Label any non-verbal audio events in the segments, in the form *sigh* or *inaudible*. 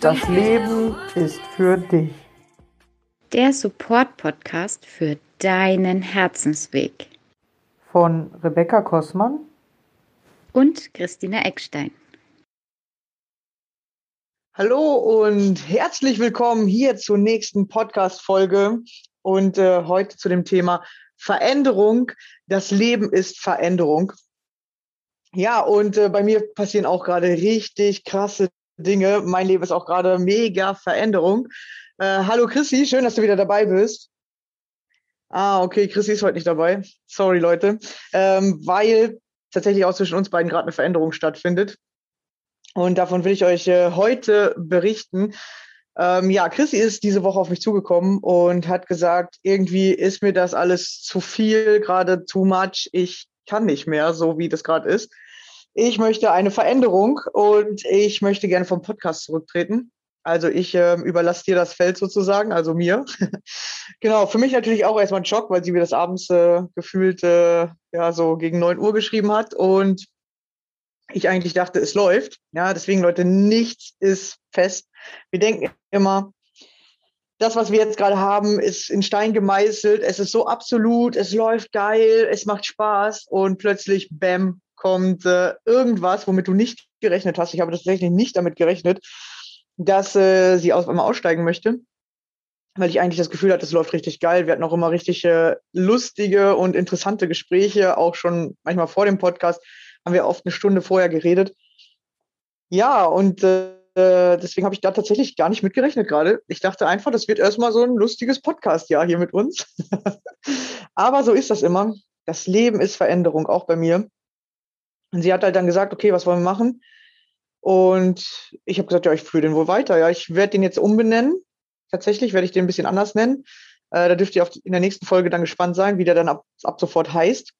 Das Leben ist für dich. Der Support-Podcast für deinen Herzensweg. Von Rebecca Kossmann. Und Christina Eckstein. Hallo und herzlich willkommen hier zur nächsten Podcast-Folge und äh, heute zu dem Thema Veränderung. Das Leben ist Veränderung. Ja, und äh, bei mir passieren auch gerade richtig krasse Dinge. Mein Leben ist auch gerade mega Veränderung. Äh, hallo Chrissy, schön, dass du wieder dabei bist. Ah, okay, Chrissy ist heute nicht dabei. Sorry, Leute. Ähm, weil tatsächlich auch zwischen uns beiden gerade eine Veränderung stattfindet. Und davon will ich euch äh, heute berichten. Ähm, ja, Chrissy ist diese Woche auf mich zugekommen und hat gesagt, irgendwie ist mir das alles zu viel, gerade too much. Ich kann nicht mehr, so wie das gerade ist. Ich möchte eine Veränderung und ich möchte gerne vom Podcast zurücktreten. Also ich äh, überlasse dir das Feld sozusagen, also mir. *laughs* genau, für mich natürlich auch erstmal ein Schock, weil sie mir das abends äh, gefühlt äh, ja so gegen neun Uhr geschrieben hat und ich eigentlich dachte, es läuft. Ja, deswegen, Leute, nichts ist fest. Wir denken immer, das, was wir jetzt gerade haben, ist in Stein gemeißelt. Es ist so absolut, es läuft geil, es macht Spaß und plötzlich, bam, kommt äh, irgendwas, womit du nicht gerechnet hast. Ich habe tatsächlich nicht damit gerechnet, dass äh, sie auf einmal aussteigen möchte, weil ich eigentlich das Gefühl hatte, es läuft richtig geil. Wir hatten auch immer richtig äh, lustige und interessante Gespräche, auch schon manchmal vor dem Podcast haben wir oft eine Stunde vorher geredet. Ja, und äh, deswegen habe ich da tatsächlich gar nicht mitgerechnet gerade. Ich dachte einfach, das wird erstmal so ein lustiges Podcast-Jahr hier mit uns. *laughs* Aber so ist das immer. Das Leben ist Veränderung, auch bei mir. Und sie hat halt dann gesagt, okay, was wollen wir machen? Und ich habe gesagt, ja, ich führe den wohl weiter. Ja, ich werde den jetzt umbenennen. Tatsächlich werde ich den ein bisschen anders nennen. Äh, da dürft ihr auf, in der nächsten Folge dann gespannt sein, wie der dann ab, ab sofort heißt.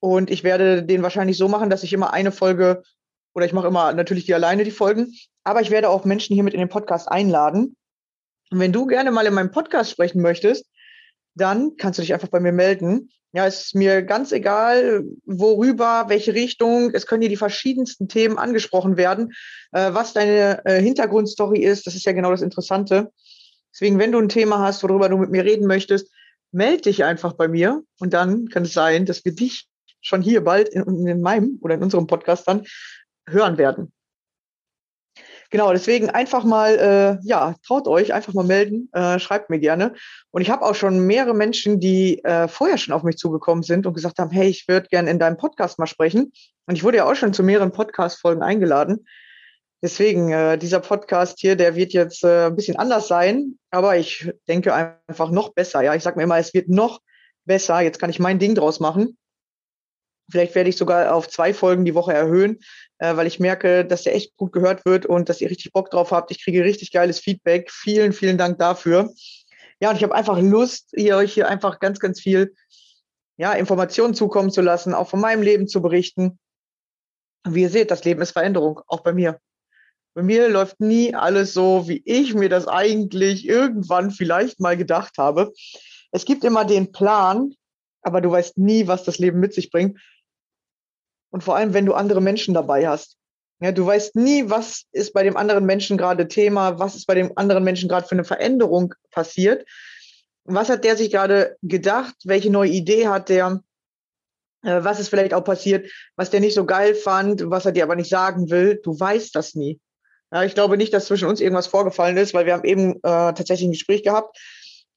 Und ich werde den wahrscheinlich so machen, dass ich immer eine Folge oder ich mache immer natürlich die alleine die Folgen, aber ich werde auch Menschen hier mit in den Podcast einladen. Und wenn du gerne mal in meinem Podcast sprechen möchtest, dann kannst du dich einfach bei mir melden. Ja, es ist mir ganz egal, worüber, welche Richtung. Es können hier die verschiedensten Themen angesprochen werden. Äh, was deine äh, Hintergrundstory ist, das ist ja genau das Interessante. Deswegen, wenn du ein Thema hast, worüber du mit mir reden möchtest, melde dich einfach bei mir und dann kann es sein, dass wir dich schon hier bald in, in meinem oder in unserem Podcast dann hören werden. Genau, deswegen einfach mal, äh, ja, traut euch, einfach mal melden, äh, schreibt mir gerne. Und ich habe auch schon mehrere Menschen, die äh, vorher schon auf mich zugekommen sind und gesagt haben, hey, ich würde gerne in deinem Podcast mal sprechen. Und ich wurde ja auch schon zu mehreren Podcast-Folgen eingeladen. Deswegen, äh, dieser Podcast hier, der wird jetzt äh, ein bisschen anders sein, aber ich denke einfach noch besser. Ja, ich sage mir immer, es wird noch besser. Jetzt kann ich mein Ding draus machen. Vielleicht werde ich sogar auf zwei Folgen die Woche erhöhen, äh, weil ich merke, dass der echt gut gehört wird und dass ihr richtig Bock drauf habt. Ich kriege richtig geiles Feedback. Vielen, vielen Dank dafür. Ja, und ich habe einfach Lust, ihr euch hier einfach ganz, ganz viel ja, Informationen zukommen zu lassen, auch von meinem Leben zu berichten. Wie ihr seht, das Leben ist Veränderung, auch bei mir. Bei mir läuft nie alles so, wie ich mir das eigentlich irgendwann vielleicht mal gedacht habe. Es gibt immer den Plan, aber du weißt nie, was das Leben mit sich bringt. Und vor allem, wenn du andere Menschen dabei hast. Ja, du weißt nie, was ist bei dem anderen Menschen gerade Thema, was ist bei dem anderen Menschen gerade für eine Veränderung passiert. Was hat der sich gerade gedacht? Welche neue Idee hat der? Äh, was ist vielleicht auch passiert, was der nicht so geil fand, was er dir aber nicht sagen will? Du weißt das nie. Ja, ich glaube nicht, dass zwischen uns irgendwas vorgefallen ist, weil wir haben eben äh, tatsächlich ein Gespräch gehabt.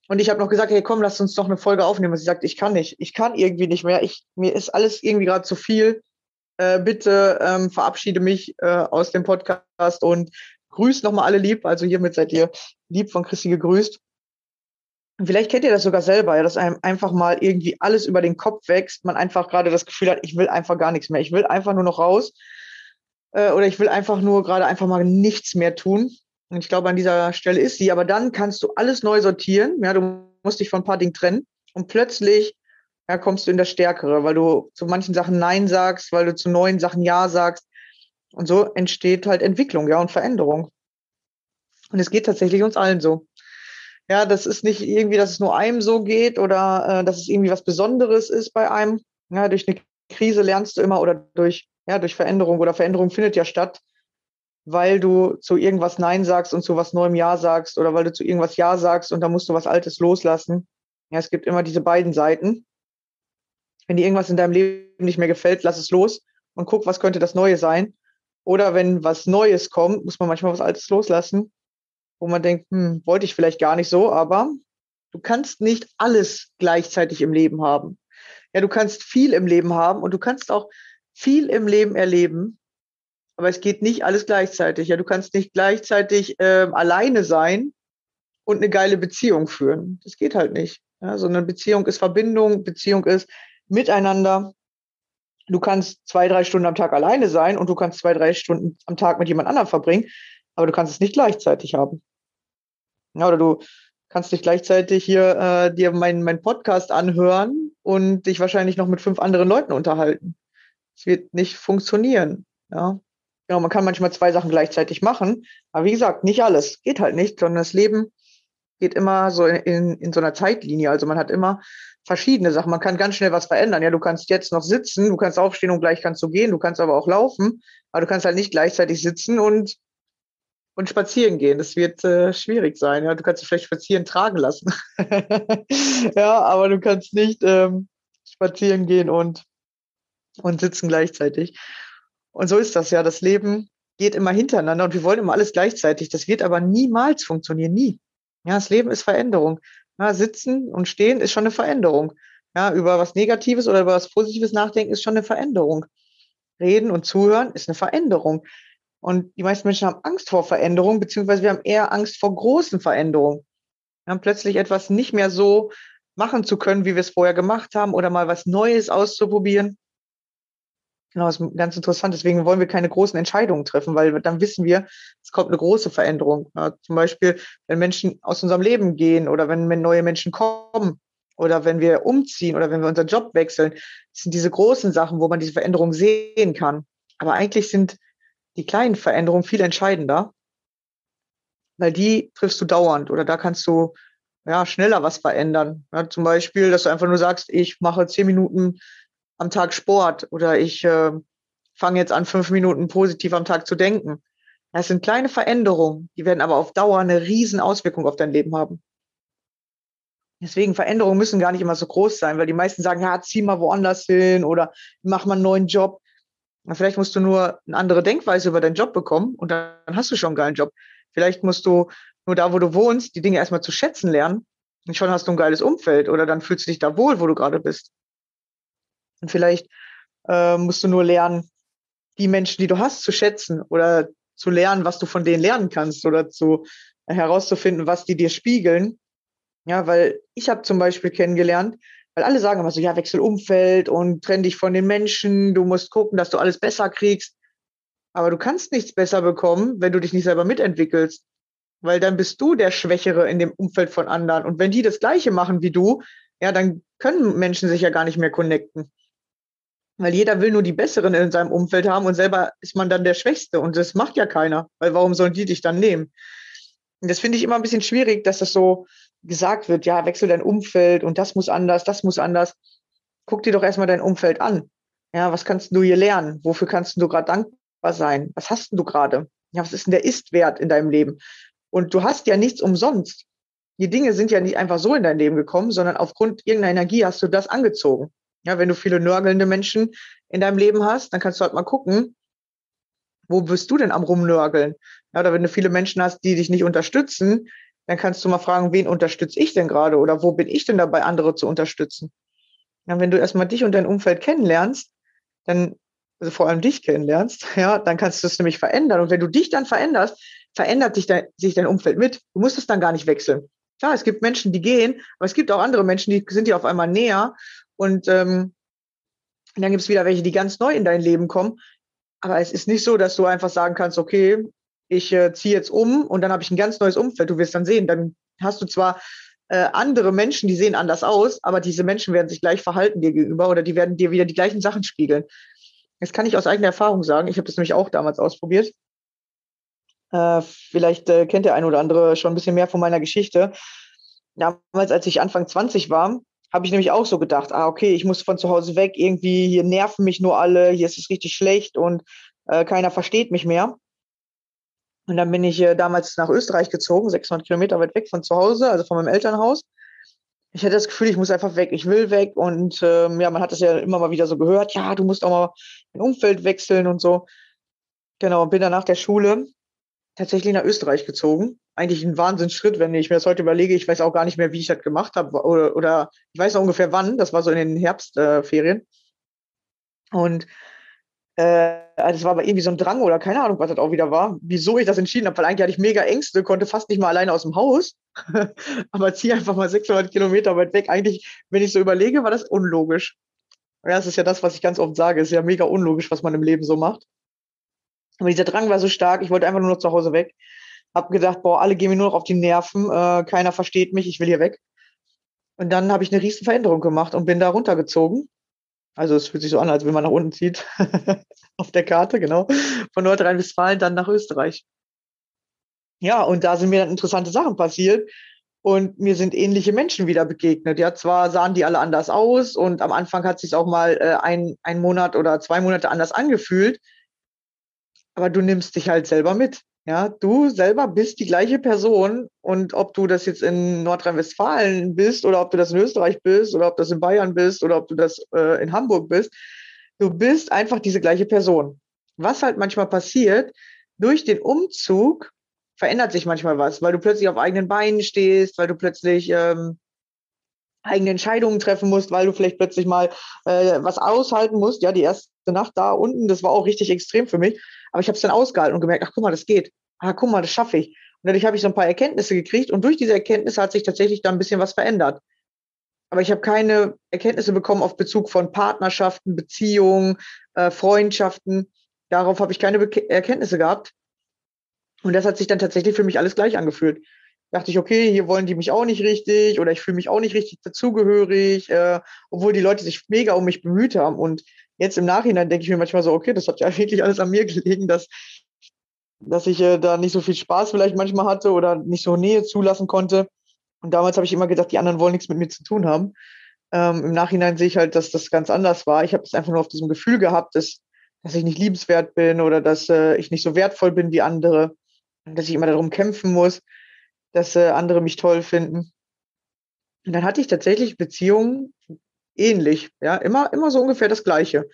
Und ich habe noch gesagt, hey komm, lass uns doch eine Folge aufnehmen. Und sie sagt, ich kann nicht, ich kann irgendwie nicht mehr. Ich, mir ist alles irgendwie gerade zu viel äh, bitte ähm, verabschiede mich äh, aus dem Podcast und grüßt nochmal alle lieb. Also hiermit seid ihr lieb von Christi gegrüßt. Vielleicht kennt ihr das sogar selber, ja, dass einem einfach mal irgendwie alles über den Kopf wächst, man einfach gerade das Gefühl hat, ich will einfach gar nichts mehr. Ich will einfach nur noch raus. Äh, oder ich will einfach nur gerade einfach mal nichts mehr tun. Und ich glaube, an dieser Stelle ist sie. Aber dann kannst du alles neu sortieren. Ja, du musst dich von ein paar Dingen trennen. Und plötzlich ja, kommst du in das Stärkere, weil du zu manchen Sachen Nein sagst, weil du zu neuen Sachen Ja sagst. Und so entsteht halt Entwicklung, ja, und Veränderung. Und es geht tatsächlich uns allen so. Ja, das ist nicht irgendwie, dass es nur einem so geht oder äh, dass es irgendwie was Besonderes ist bei einem. Ja, durch eine Krise lernst du immer oder durch, ja, durch Veränderung oder Veränderung findet ja statt, weil du zu irgendwas Nein sagst und zu was Neuem Ja sagst oder weil du zu irgendwas Ja sagst und da musst du was Altes loslassen. Ja, es gibt immer diese beiden Seiten. Wenn dir irgendwas in deinem Leben nicht mehr gefällt, lass es los und guck, was könnte das Neue sein. Oder wenn was Neues kommt, muss man manchmal was Altes loslassen wo man denkt, hm, wollte ich vielleicht gar nicht so, aber du kannst nicht alles gleichzeitig im Leben haben. Ja, du kannst viel im Leben haben und du kannst auch viel im Leben erleben, aber es geht nicht alles gleichzeitig. Ja, du kannst nicht gleichzeitig äh, alleine sein und eine geile Beziehung führen. Das geht halt nicht. Ja, so eine Beziehung ist Verbindung, Beziehung ist Miteinander. Du kannst zwei, drei Stunden am Tag alleine sein und du kannst zwei, drei Stunden am Tag mit jemand anderem verbringen, aber du kannst es nicht gleichzeitig haben. Ja, oder du kannst dich gleichzeitig hier äh, dir meinen mein Podcast anhören und dich wahrscheinlich noch mit fünf anderen Leuten unterhalten. Es wird nicht funktionieren. Ja. Genau, man kann manchmal zwei Sachen gleichzeitig machen, aber wie gesagt, nicht alles. Geht halt nicht, sondern das Leben geht immer so in, in, so einer Zeitlinie. Also man hat immer verschiedene Sachen. Man kann ganz schnell was verändern. Ja, du kannst jetzt noch sitzen, du kannst aufstehen und gleich kannst du gehen, du kannst aber auch laufen, aber du kannst halt nicht gleichzeitig sitzen und und spazieren gehen. Das wird äh, schwierig sein. Ja, du kannst dich vielleicht spazieren tragen lassen. *laughs* ja, aber du kannst nicht ähm, spazieren gehen und, und sitzen gleichzeitig. Und so ist das ja. Das Leben geht immer hintereinander und wir wollen immer alles gleichzeitig. Das wird aber niemals funktionieren. Nie. Ja, das Leben ist Veränderung. Ja, sitzen und stehen ist schon eine Veränderung. Ja, über was Negatives oder über was Positives nachdenken ist schon eine Veränderung. Reden und zuhören ist eine Veränderung. Und die meisten Menschen haben Angst vor Veränderung, beziehungsweise wir haben eher Angst vor großen Veränderungen. Wir haben plötzlich etwas nicht mehr so machen zu können, wie wir es vorher gemacht haben, oder mal was Neues auszuprobieren. Genau, das ist ganz interessant. Deswegen wollen wir keine großen Entscheidungen treffen, weil dann wissen wir, es kommt eine große Veränderung. Ja, zum Beispiel, wenn Menschen aus unserem Leben gehen oder wenn neue Menschen kommen oder wenn wir umziehen oder wenn wir unseren Job wechseln. Das sind diese großen Sachen, wo man diese Veränderung sehen kann. Aber eigentlich sind die kleinen Veränderungen viel entscheidender, weil die triffst du dauernd oder da kannst du ja schneller was verändern. Ja, zum Beispiel, dass du einfach nur sagst, ich mache zehn Minuten am Tag Sport oder ich äh, fange jetzt an, fünf Minuten positiv am Tag zu denken. Das sind kleine Veränderungen, die werden aber auf Dauer eine riesen Auswirkung auf dein Leben haben. Deswegen Veränderungen müssen gar nicht immer so groß sein, weil die meisten sagen, ja, zieh mal woanders hin oder mach mal einen neuen Job. Vielleicht musst du nur eine andere Denkweise über deinen Job bekommen und dann hast du schon einen geilen Job. Vielleicht musst du nur da, wo du wohnst, die Dinge erstmal zu schätzen lernen und schon hast du ein geiles Umfeld oder dann fühlst du dich da wohl, wo du gerade bist. Und vielleicht äh, musst du nur lernen, die Menschen, die du hast, zu schätzen oder zu lernen, was du von denen lernen kannst oder zu herauszufinden, was die dir spiegeln. Ja, weil ich habe zum Beispiel kennengelernt, weil alle sagen immer so, ja, wechsel Umfeld und trenn dich von den Menschen, du musst gucken, dass du alles besser kriegst. Aber du kannst nichts besser bekommen, wenn du dich nicht selber mitentwickelst. Weil dann bist du der Schwächere in dem Umfeld von anderen. Und wenn die das Gleiche machen wie du, ja, dann können Menschen sich ja gar nicht mehr connecten. Weil jeder will nur die Besseren in seinem Umfeld haben und selber ist man dann der Schwächste. Und das macht ja keiner. Weil warum sollen die dich dann nehmen? Und das finde ich immer ein bisschen schwierig, dass das so gesagt wird, ja, wechsel dein Umfeld und das muss anders, das muss anders. Guck dir doch erstmal dein Umfeld an. Ja, was kannst du hier lernen? Wofür kannst du gerade dankbar sein? Was hast du gerade? Ja, was ist denn der Ist-Wert in deinem Leben? Und du hast ja nichts umsonst. Die Dinge sind ja nicht einfach so in dein Leben gekommen, sondern aufgrund irgendeiner Energie hast du das angezogen. Ja, wenn du viele nörgelnde Menschen in deinem Leben hast, dann kannst du halt mal gucken, wo bist du denn am rumnörgeln? Ja, oder wenn du viele Menschen hast, die dich nicht unterstützen, dann kannst du mal fragen, wen unterstütze ich denn gerade oder wo bin ich denn dabei, andere zu unterstützen? Ja, wenn du erstmal dich und dein Umfeld kennenlernst, dann, also vor allem dich kennenlernst, *laughs* ja, dann kannst du es nämlich verändern. Und wenn du dich dann veränderst, verändert sich dein, sich dein Umfeld mit. Du musst es dann gar nicht wechseln. Klar, es gibt Menschen, die gehen, aber es gibt auch andere Menschen, die sind dir auf einmal näher. Und ähm, dann gibt es wieder welche, die ganz neu in dein Leben kommen. Aber es ist nicht so, dass du einfach sagen kannst, okay, ich äh, ziehe jetzt um und dann habe ich ein ganz neues Umfeld. Du wirst dann sehen, dann hast du zwar äh, andere Menschen, die sehen anders aus, aber diese Menschen werden sich gleich verhalten dir gegenüber oder die werden dir wieder die gleichen Sachen spiegeln. Das kann ich aus eigener Erfahrung sagen. Ich habe das nämlich auch damals ausprobiert. Äh, vielleicht äh, kennt der ein oder andere schon ein bisschen mehr von meiner Geschichte. damals, als ich Anfang 20 war, habe ich nämlich auch so gedacht, ah, okay, ich muss von zu Hause weg, irgendwie, hier nerven mich nur alle, hier ist es richtig schlecht und äh, keiner versteht mich mehr. Und dann bin ich äh, damals nach Österreich gezogen, 600 Kilometer weit weg von zu Hause, also von meinem Elternhaus. Ich hatte das Gefühl, ich muss einfach weg, ich will weg. Und ähm, ja, man hat das ja immer mal wieder so gehört, ja, du musst auch mal dein Umfeld wechseln und so. Genau, und bin dann nach der Schule tatsächlich nach Österreich gezogen. Eigentlich ein Wahnsinnsschritt, wenn ich mir das heute überlege. Ich weiß auch gar nicht mehr, wie ich das gemacht habe oder, oder ich weiß noch ungefähr wann. Das war so in den Herbstferien. Äh, und äh, das war aber irgendwie so ein Drang oder keine Ahnung, was das auch wieder war, wieso ich das entschieden habe, weil eigentlich hatte ich mega Ängste, konnte fast nicht mal alleine aus dem Haus, *laughs* aber ziehe einfach mal 600 Kilometer weit weg. Eigentlich, wenn ich so überlege, war das unlogisch. Ja, das ist ja das, was ich ganz oft sage, es ist ja mega unlogisch, was man im Leben so macht. Aber dieser Drang war so stark, ich wollte einfach nur noch zu Hause weg. Hab gedacht, boah, alle gehen mir nur noch auf die Nerven, äh, keiner versteht mich, ich will hier weg. Und dann habe ich eine riesen Veränderung gemacht und bin da runtergezogen. Also es fühlt sich so an, als wenn man nach unten zieht *laughs* auf der Karte, genau. Von Nordrhein-Westfalen dann nach Österreich. Ja, und da sind mir dann interessante Sachen passiert. Und mir sind ähnliche Menschen wieder begegnet. Ja, zwar sahen die alle anders aus und am Anfang hat sich auch mal äh, ein, ein Monat oder zwei Monate anders angefühlt aber du nimmst dich halt selber mit. Ja, du selber bist die gleiche Person und ob du das jetzt in Nordrhein-Westfalen bist oder ob du das in Österreich bist oder ob das in Bayern bist oder ob du das äh, in Hamburg bist, du bist einfach diese gleiche Person. Was halt manchmal passiert, durch den Umzug verändert sich manchmal was, weil du plötzlich auf eigenen Beinen stehst, weil du plötzlich ähm, eigene Entscheidungen treffen musst, weil du vielleicht plötzlich mal äh, was aushalten musst. Ja, die erste Nacht da unten, das war auch richtig extrem für mich. Aber ich habe es dann ausgehalten und gemerkt, ach guck mal, das geht. Ah, guck mal, das schaffe ich. Und dadurch habe ich so ein paar Erkenntnisse gekriegt und durch diese Erkenntnisse hat sich tatsächlich da ein bisschen was verändert. Aber ich habe keine Erkenntnisse bekommen auf Bezug von Partnerschaften, Beziehungen, äh, Freundschaften. Darauf habe ich keine Be Erkenntnisse gehabt. Und das hat sich dann tatsächlich für mich alles gleich angefühlt. Dachte ich, okay, hier wollen die mich auch nicht richtig oder ich fühle mich auch nicht richtig dazugehörig, äh, obwohl die Leute sich mega um mich bemüht haben. Und jetzt im Nachhinein denke ich mir manchmal so, okay, das hat ja *laughs* wirklich alles an mir gelegen, dass, dass ich äh, da nicht so viel Spaß vielleicht manchmal hatte oder nicht so Nähe zulassen konnte. Und damals habe ich immer gedacht, die anderen wollen nichts mit mir zu tun haben. Ähm, Im Nachhinein sehe ich halt, dass das ganz anders war. Ich habe es einfach nur auf diesem Gefühl gehabt, dass, dass ich nicht liebenswert bin oder dass äh, ich nicht so wertvoll bin wie andere. Dass ich immer darum kämpfen muss, dass äh, andere mich toll finden. Und dann hatte ich tatsächlich Beziehungen, ähnlich, ja, immer, immer so ungefähr das Gleiche.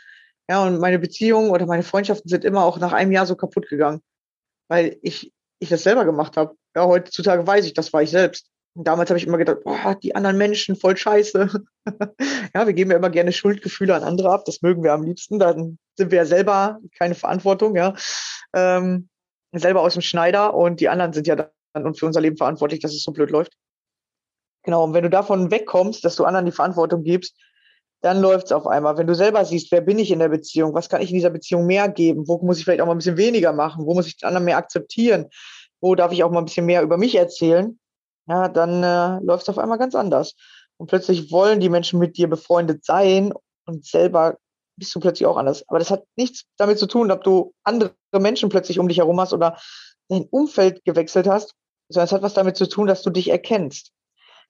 Ja, und meine Beziehungen oder meine Freundschaften sind immer auch nach einem Jahr so kaputt gegangen, weil ich, ich das selber gemacht habe. Ja, heutzutage weiß ich, das war ich selbst. Und damals habe ich immer gedacht, boah, die anderen Menschen, voll scheiße. *laughs* ja, wir geben ja immer gerne Schuldgefühle an andere ab, das mögen wir am liebsten. Dann sind wir ja selber keine Verantwortung, ja. Ähm, selber aus dem Schneider und die anderen sind ja und für unser Leben verantwortlich, dass es so blöd läuft. Genau, und wenn du davon wegkommst, dass du anderen die Verantwortung gibst, dann läuft es auf einmal. Wenn du selber siehst, wer bin ich in der Beziehung, was kann ich in dieser Beziehung mehr geben, wo muss ich vielleicht auch mal ein bisschen weniger machen, wo muss ich den anderen mehr akzeptieren, wo darf ich auch mal ein bisschen mehr über mich erzählen, ja, dann äh, läuft es auf einmal ganz anders. Und plötzlich wollen die Menschen mit dir befreundet sein und selber bist du plötzlich auch anders. Aber das hat nichts damit zu tun, ob du andere Menschen plötzlich um dich herum hast oder dein Umfeld gewechselt hast, sondern es hat was damit zu tun, dass du dich erkennst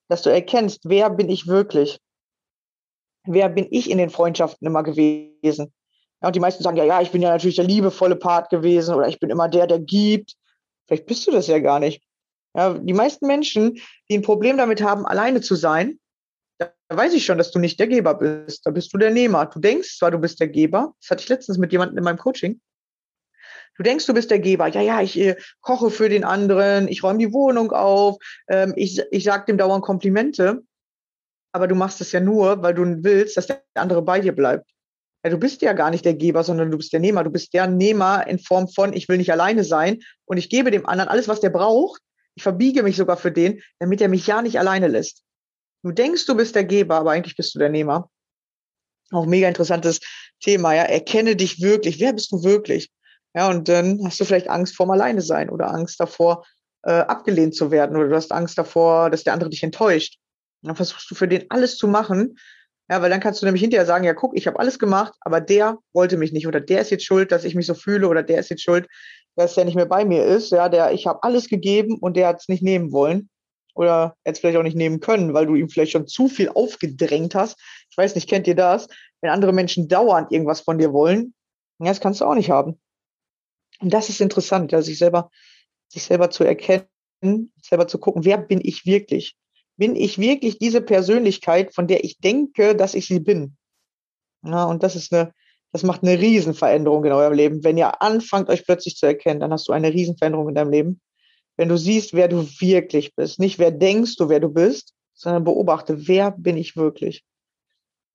dass du erkennst, wer bin ich wirklich? Wer bin ich in den Freundschaften immer gewesen? Ja, und die meisten sagen ja, ja, ich bin ja natürlich der liebevolle Part gewesen oder ich bin immer der, der gibt. Vielleicht bist du das ja gar nicht. Ja, die meisten Menschen, die ein Problem damit haben, alleine zu sein, da weiß ich schon, dass du nicht der Geber bist. Da bist du der Nehmer. Du denkst zwar, du bist der Geber. Das hatte ich letztens mit jemandem in meinem Coaching. Du denkst, du bist der Geber. Ja, ja, ich äh, koche für den anderen, ich räume die Wohnung auf, ähm, ich, ich sage dem dauernd Komplimente. Aber du machst es ja nur, weil du willst, dass der andere bei dir bleibt. Ja, du bist ja gar nicht der Geber, sondern du bist der Nehmer. Du bist der Nehmer in Form von, ich will nicht alleine sein und ich gebe dem anderen alles, was der braucht. Ich verbiege mich sogar für den, damit er mich ja nicht alleine lässt. Du denkst, du bist der Geber, aber eigentlich bist du der Nehmer. Auch mega interessantes Thema, ja. Erkenne dich wirklich. Wer bist du wirklich? Ja, und dann hast du vielleicht Angst vorm Alleine sein oder Angst davor, äh, abgelehnt zu werden oder du hast Angst davor, dass der andere dich enttäuscht. Und dann versuchst du für den alles zu machen. Ja, weil dann kannst du nämlich hinterher sagen, ja, guck, ich habe alles gemacht, aber der wollte mich nicht oder der ist jetzt schuld, dass ich mich so fühle oder der ist jetzt schuld, dass der nicht mehr bei mir ist. Ja, der, ich habe alles gegeben und der hat es nicht nehmen wollen. oder jetzt vielleicht auch nicht nehmen können, weil du ihm vielleicht schon zu viel aufgedrängt hast. Ich weiß nicht, kennt ihr das? Wenn andere Menschen dauernd irgendwas von dir wollen, ja, das kannst du auch nicht haben. Und das ist interessant, ja, sich selber, sich selber zu erkennen, selber zu gucken, wer bin ich wirklich? Bin ich wirklich diese Persönlichkeit, von der ich denke, dass ich sie bin? Ja, und das ist eine, das macht eine Riesenveränderung in eurem Leben. Wenn ihr anfangt, euch plötzlich zu erkennen, dann hast du eine Riesenveränderung in deinem Leben. Wenn du siehst, wer du wirklich bist, nicht wer denkst du, wer du bist, sondern beobachte, wer bin ich wirklich?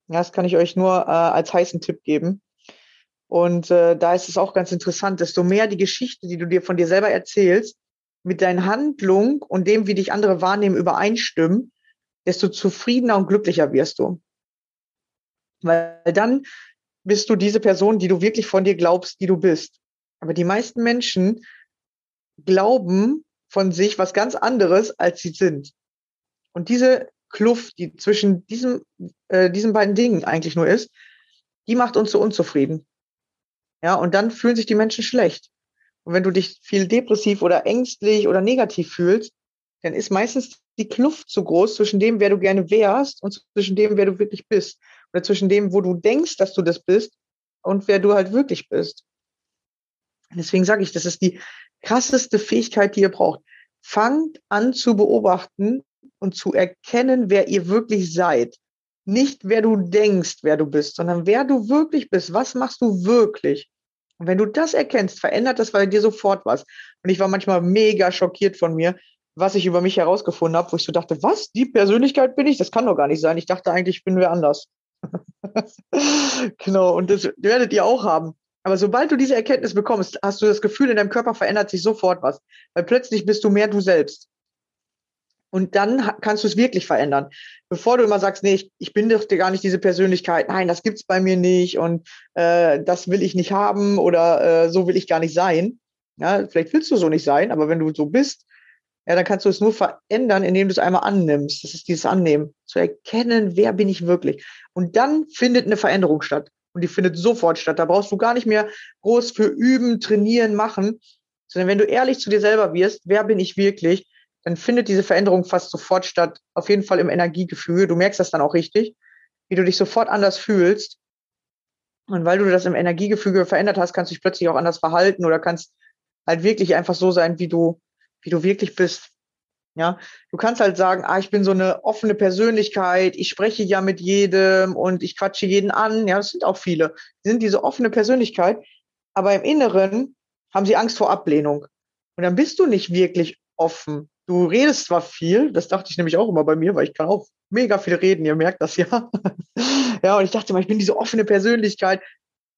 Ja, das kann ich euch nur äh, als heißen Tipp geben. Und äh, da ist es auch ganz interessant, desto mehr die Geschichte, die du dir von dir selber erzählst, mit deinen Handlungen und dem, wie dich andere wahrnehmen, übereinstimmen, desto zufriedener und glücklicher wirst du. Weil dann bist du diese Person, die du wirklich von dir glaubst, die du bist. Aber die meisten Menschen glauben von sich was ganz anderes, als sie sind. Und diese Kluft, die zwischen diesem, äh, diesen beiden Dingen eigentlich nur ist, die macht uns so unzufrieden. Ja, und dann fühlen sich die Menschen schlecht. Und wenn du dich viel depressiv oder ängstlich oder negativ fühlst, dann ist meistens die Kluft zu groß zwischen dem, wer du gerne wärst und zwischen dem, wer du wirklich bist. Oder zwischen dem, wo du denkst, dass du das bist und wer du halt wirklich bist. Deswegen sage ich, das ist die krasseste Fähigkeit, die ihr braucht. Fangt an zu beobachten und zu erkennen, wer ihr wirklich seid. Nicht, wer du denkst, wer du bist, sondern wer du wirklich bist. Was machst du wirklich? Und wenn du das erkennst, verändert das bei dir sofort was. Und ich war manchmal mega schockiert von mir, was ich über mich herausgefunden habe, wo ich so dachte, was, die Persönlichkeit bin ich? Das kann doch gar nicht sein. Ich dachte eigentlich, ich bin wer anders. *laughs* genau, und das werdet ihr auch haben. Aber sobald du diese Erkenntnis bekommst, hast du das Gefühl, in deinem Körper verändert sich sofort was. Weil plötzlich bist du mehr du selbst. Und dann kannst du es wirklich verändern. Bevor du immer sagst, nee, ich, ich bin doch gar nicht diese Persönlichkeit, nein, das gibt's bei mir nicht und äh, das will ich nicht haben oder äh, so will ich gar nicht sein. Ja, vielleicht willst du so nicht sein, aber wenn du so bist, ja, dann kannst du es nur verändern, indem du es einmal annimmst. Das ist dieses Annehmen, zu erkennen, wer bin ich wirklich. Und dann findet eine Veränderung statt. Und die findet sofort statt. Da brauchst du gar nicht mehr groß für üben, trainieren, machen, sondern wenn du ehrlich zu dir selber wirst, wer bin ich wirklich, dann findet diese Veränderung fast sofort statt. Auf jeden Fall im Energiegefühl. Du merkst das dann auch richtig, wie du dich sofort anders fühlst. Und weil du das im Energiegefüge verändert hast, kannst du dich plötzlich auch anders verhalten oder kannst halt wirklich einfach so sein, wie du, wie du wirklich bist. Ja, du kannst halt sagen, ah, ich bin so eine offene Persönlichkeit, ich spreche ja mit jedem und ich quatsche jeden an. Ja, das sind auch viele. Die sind diese offene Persönlichkeit, aber im Inneren haben sie Angst vor Ablehnung. Und dann bist du nicht wirklich offen. Du redest zwar viel, das dachte ich nämlich auch immer bei mir, weil ich kann auch mega viel reden, ihr merkt das ja. *laughs* ja, und ich dachte immer, ich bin diese offene Persönlichkeit,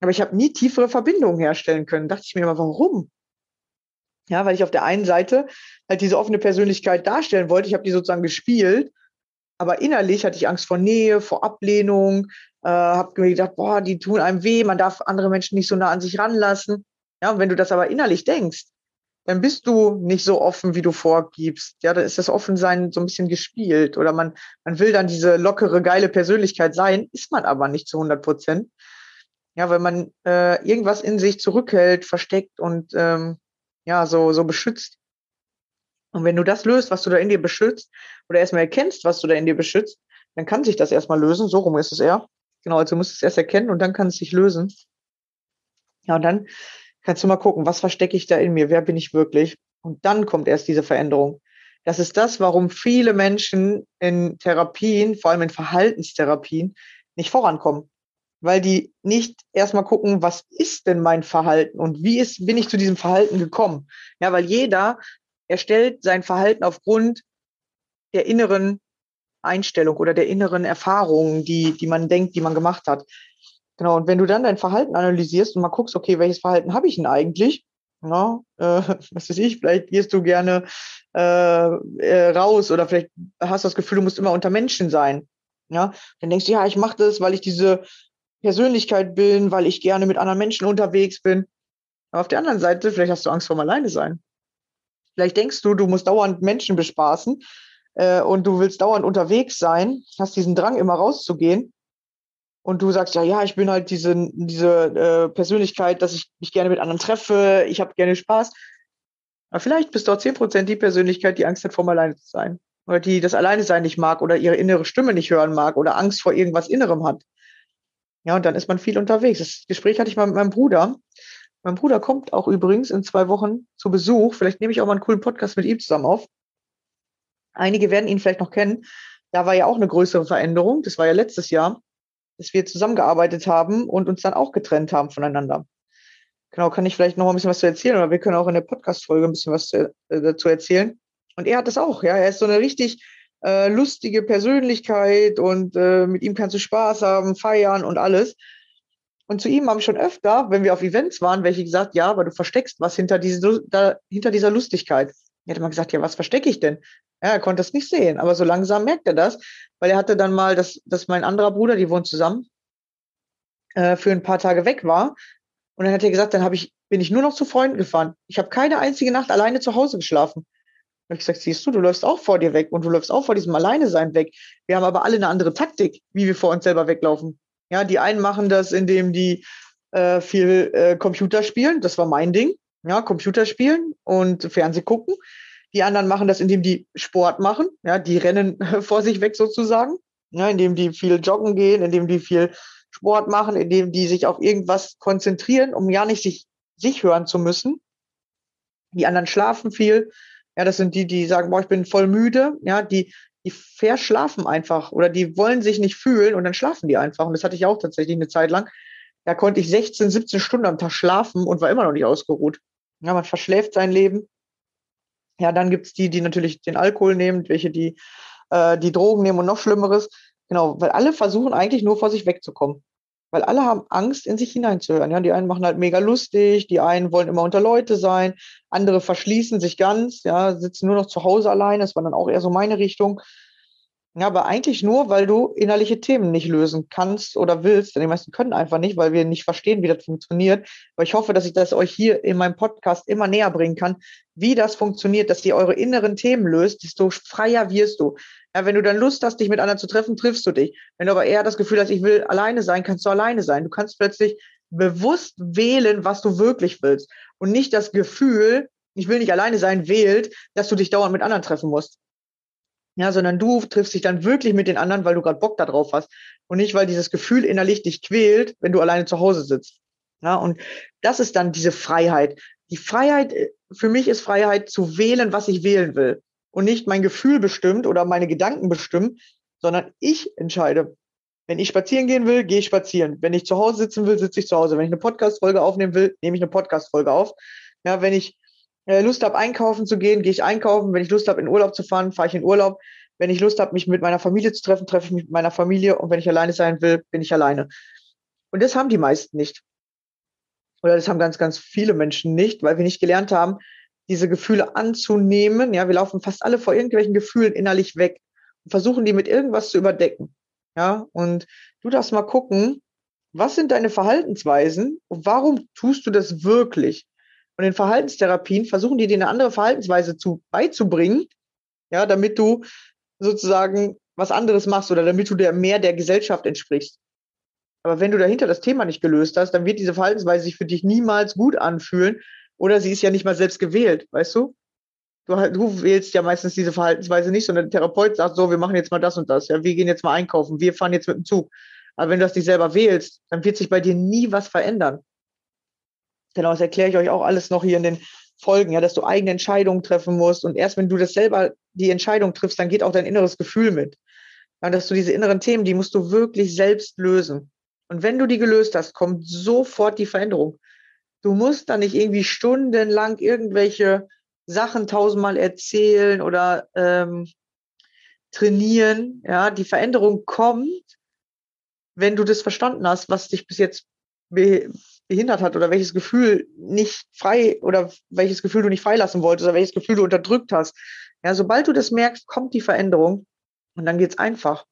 aber ich habe nie tiefere Verbindungen herstellen können. Dachte ich mir immer, warum? Ja, weil ich auf der einen Seite halt diese offene Persönlichkeit darstellen wollte. Ich habe die sozusagen gespielt, aber innerlich hatte ich Angst vor Nähe, vor Ablehnung, äh, habe mir gedacht, boah, die tun einem weh, man darf andere Menschen nicht so nah an sich ranlassen. Ja, und wenn du das aber innerlich denkst, dann bist du nicht so offen, wie du vorgibst. Ja, dann ist das Offensein so ein bisschen gespielt oder man, man will dann diese lockere, geile Persönlichkeit sein, ist man aber nicht zu 100 Prozent. Ja, weil man äh, irgendwas in sich zurückhält, versteckt und ähm, ja, so, so beschützt. Und wenn du das löst, was du da in dir beschützt, oder erstmal erkennst, was du da in dir beschützt, dann kann sich das erstmal lösen. So rum ist es eher. Genau, also du musst es erst erkennen und dann kann es sich lösen. Ja, und dann kannst du mal gucken, was verstecke ich da in mir? Wer bin ich wirklich? Und dann kommt erst diese Veränderung. Das ist das, warum viele Menschen in Therapien, vor allem in Verhaltenstherapien, nicht vorankommen weil die nicht erstmal gucken, was ist denn mein Verhalten und wie ist, bin ich zu diesem Verhalten gekommen? Ja, weil jeder erstellt sein Verhalten aufgrund der inneren Einstellung oder der inneren Erfahrungen, die, die man denkt, die man gemacht hat. Genau, und wenn du dann dein Verhalten analysierst und mal guckst, okay, welches Verhalten habe ich denn eigentlich? Ja, äh, *laughs* was weiß ich, vielleicht gehst du gerne äh, äh, raus oder vielleicht hast du das Gefühl, du musst immer unter Menschen sein. Ja, dann denkst du, ja, ich mache das, weil ich diese Persönlichkeit bin, weil ich gerne mit anderen Menschen unterwegs bin. Aber auf der anderen Seite, vielleicht hast du Angst vor alleine sein. Vielleicht denkst du, du musst dauernd Menschen bespaßen äh, und du willst dauernd unterwegs sein, hast diesen Drang, immer rauszugehen. Und du sagst, ja, ja, ich bin halt diese, diese äh, Persönlichkeit, dass ich mich gerne mit anderen treffe, ich habe gerne Spaß. Aber vielleicht bist du auch 10% die Persönlichkeit, die Angst hat, vor alleine zu sein. oder die das Alleine sein nicht mag oder ihre innere Stimme nicht hören mag oder Angst vor irgendwas Innerem hat. Ja, und dann ist man viel unterwegs. Das Gespräch hatte ich mal mit meinem Bruder. Mein Bruder kommt auch übrigens in zwei Wochen zu Besuch. Vielleicht nehme ich auch mal einen coolen Podcast mit ihm zusammen auf. Einige werden ihn vielleicht noch kennen. Da war ja auch eine größere Veränderung. Das war ja letztes Jahr, dass wir zusammengearbeitet haben und uns dann auch getrennt haben voneinander. Genau, kann ich vielleicht noch mal ein bisschen was zu erzählen oder wir können auch in der Podcast-Folge ein bisschen was äh, dazu erzählen. Und er hat das auch, ja. Er ist so eine richtig äh, lustige Persönlichkeit und äh, mit ihm kannst du Spaß haben, feiern und alles. Und zu ihm haben schon öfter, wenn wir auf Events waren, welche gesagt, ja, aber du versteckst was hinter, diese, da, hinter dieser Lustigkeit. Er hat immer gesagt, ja, was verstecke ich denn? Ja, er konnte es nicht sehen, aber so langsam merkt er das, weil er hatte dann mal, dass, dass mein anderer Bruder, die wohnt zusammen, äh, für ein paar Tage weg war. Und dann hat er gesagt, dann habe ich, bin ich nur noch zu Freunden gefahren. Ich habe keine einzige Nacht alleine zu Hause geschlafen. Und ich gesagt, siehst du, du läufst auch vor dir weg und du läufst auch vor diesem Alleinesein weg. Wir haben aber alle eine andere Taktik, wie wir vor uns selber weglaufen. Ja, die einen machen das, indem die äh, viel äh, Computer spielen. Das war mein Ding. Ja, Computer spielen und Fernseh gucken. Die anderen machen das, indem die Sport machen. Ja, die rennen *laughs* vor sich weg sozusagen. Ja, indem die viel joggen gehen, indem die viel Sport machen, indem die sich auf irgendwas konzentrieren, um ja nicht sich, sich hören zu müssen. Die anderen schlafen viel. Ja, das sind die, die sagen, boah, ich bin voll müde. Ja, die, die verschlafen einfach oder die wollen sich nicht fühlen und dann schlafen die einfach. Und das hatte ich auch tatsächlich eine Zeit lang. Da konnte ich 16, 17 Stunden am Tag schlafen und war immer noch nicht ausgeruht. Ja, man verschläft sein Leben. Ja, dann gibt's die, die natürlich den Alkohol nehmen, welche die äh, die Drogen nehmen und noch Schlimmeres. Genau, weil alle versuchen eigentlich nur vor sich wegzukommen. Weil alle haben Angst, in sich hineinzuhören. Ja, die einen machen halt mega lustig, die einen wollen immer unter Leute sein, andere verschließen sich ganz, ja, sitzen nur noch zu Hause alleine. Das war dann auch eher so meine Richtung. Ja, aber eigentlich nur, weil du innerliche Themen nicht lösen kannst oder willst. Denn die meisten können einfach nicht, weil wir nicht verstehen, wie das funktioniert. Aber ich hoffe, dass ich das euch hier in meinem Podcast immer näher bringen kann, wie das funktioniert, dass ihr eure inneren Themen löst, desto freier wirst du. Ja, wenn du dann Lust hast, dich mit anderen zu treffen, triffst du dich. Wenn du aber eher das Gefühl hast, ich will alleine sein, kannst du alleine sein. Du kannst plötzlich bewusst wählen, was du wirklich willst. Und nicht das Gefühl, ich will nicht alleine sein, wählt, dass du dich dauernd mit anderen treffen musst. Ja, sondern du triffst dich dann wirklich mit den anderen, weil du gerade Bock darauf hast. Und nicht, weil dieses Gefühl innerlich dich quält, wenn du alleine zu Hause sitzt. Ja, und das ist dann diese Freiheit. Die Freiheit, äh, für mich ist Freiheit zu wählen, was ich wählen will und nicht mein Gefühl bestimmt oder meine Gedanken bestimmen, sondern ich entscheide. Wenn ich spazieren gehen will, gehe ich spazieren. Wenn ich zu Hause sitzen will, sitze ich zu Hause. Wenn ich eine Podcast-Folge aufnehmen will, nehme ich eine Podcast-Folge auf. Ja, wenn ich Lust habe, einkaufen zu gehen, gehe ich einkaufen. Wenn ich Lust habe, in Urlaub zu fahren, fahre ich in Urlaub. Wenn ich Lust habe, mich mit meiner Familie zu treffen, treffe ich mich mit meiner Familie. Und wenn ich alleine sein will, bin ich alleine. Und das haben die meisten nicht. Oder das haben ganz, ganz viele Menschen nicht, weil wir nicht gelernt haben, diese Gefühle anzunehmen. Ja, wir laufen fast alle vor irgendwelchen Gefühlen innerlich weg und versuchen die mit irgendwas zu überdecken. Ja, und du darfst mal gucken, was sind deine Verhaltensweisen und warum tust du das wirklich? Und in Verhaltenstherapien versuchen die dir eine andere Verhaltensweise zu beizubringen, ja, damit du sozusagen was anderes machst oder damit du der mehr der Gesellschaft entsprichst. Aber wenn du dahinter das Thema nicht gelöst hast, dann wird diese Verhaltensweise sich für dich niemals gut anfühlen, oder sie ist ja nicht mal selbst gewählt, weißt du? Du, du wählst ja meistens diese Verhaltensweise nicht, sondern der Therapeut sagt so, wir machen jetzt mal das und das. Ja, wir gehen jetzt mal einkaufen, wir fahren jetzt mit dem Zug. Aber wenn du das nicht selber wählst, dann wird sich bei dir nie was verändern. Genau, das erkläre ich euch auch alles noch hier in den Folgen, ja, dass du eigene Entscheidungen treffen musst. Und erst wenn du das selber die Entscheidung triffst, dann geht auch dein inneres Gefühl mit. Ja, dass du diese inneren Themen, die musst du wirklich selbst lösen. Und wenn du die gelöst hast, kommt sofort die Veränderung. Du musst da nicht irgendwie stundenlang irgendwelche Sachen tausendmal erzählen oder ähm, trainieren. Ja, die Veränderung kommt, wenn du das verstanden hast, was dich bis jetzt behindert hat oder welches Gefühl nicht frei oder welches Gefühl du nicht freilassen wolltest oder welches Gefühl du unterdrückt hast. Ja, sobald du das merkst, kommt die Veränderung und dann geht's einfach.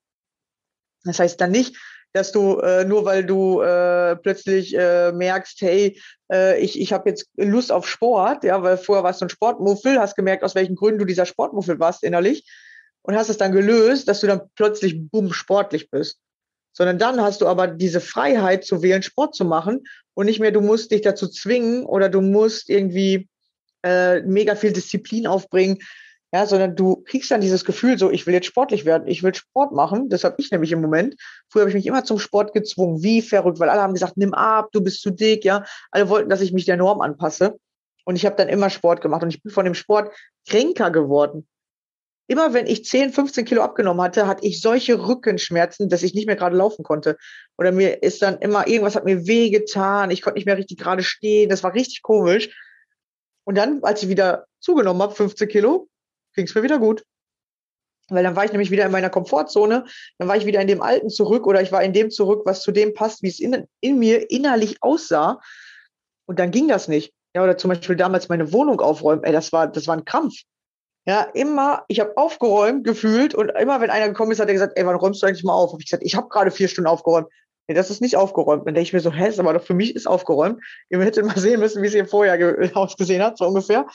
Das heißt dann nicht, dass du äh, nur weil du äh, plötzlich äh, merkst, hey, äh, ich, ich habe jetzt Lust auf Sport, ja, weil vorher warst du ein Sportmuffel, hast gemerkt, aus welchen Gründen du dieser Sportmuffel warst innerlich und hast es dann gelöst, dass du dann plötzlich bumm sportlich bist. Sondern dann hast du aber diese Freiheit zu wählen, Sport zu machen und nicht mehr, du musst dich dazu zwingen oder du musst irgendwie äh, mega viel Disziplin aufbringen, Ja, sondern du kriegst dann dieses Gefühl so, ich will jetzt sportlich werden, ich will Sport machen. Das habe ich nämlich im Moment. Früher habe ich mich immer zum Sport gezwungen, wie verrückt, weil alle haben gesagt, nimm ab, du bist zu dick, ja. Alle wollten, dass ich mich der Norm anpasse. Und ich habe dann immer Sport gemacht und ich bin von dem Sport kränker geworden. Immer wenn ich 10, 15 Kilo abgenommen hatte, hatte ich solche Rückenschmerzen, dass ich nicht mehr gerade laufen konnte. Oder mir ist dann immer, irgendwas hat mir wehgetan, ich konnte nicht mehr richtig gerade stehen, das war richtig komisch. Und dann, als ich wieder zugenommen habe, 15 Kilo, ging es mir wieder gut. Weil dann war ich nämlich wieder in meiner Komfortzone, dann war ich wieder in dem Alten zurück oder ich war in dem zurück, was zu dem passt, wie es in, in mir innerlich aussah. Und dann ging das nicht. Ja, oder zum Beispiel damals meine Wohnung aufräumen, ey, das war, das war ein Kampf. Ja, immer, ich habe aufgeräumt gefühlt und immer, wenn einer gekommen ist, hat er gesagt, ey, wann räumst du eigentlich mal auf? Hab ich gesagt, ich habe gerade vier Stunden aufgeräumt. Nee, das ist nicht aufgeräumt. Dann denke ich mir so, hä, ist aber doch für mich ist aufgeräumt. Ihr hättet mal sehen müssen, wie es hier vorher *laughs* ausgesehen hat, so ungefähr.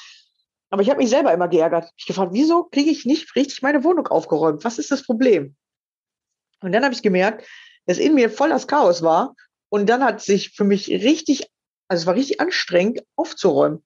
Aber ich habe mich selber immer geärgert. Ich gefragt, wieso kriege ich nicht richtig meine Wohnung aufgeräumt? Was ist das Problem? Und dann habe ich gemerkt, dass in mir voll das Chaos war. Und dann hat sich für mich richtig, also es war richtig anstrengend, aufzuräumen.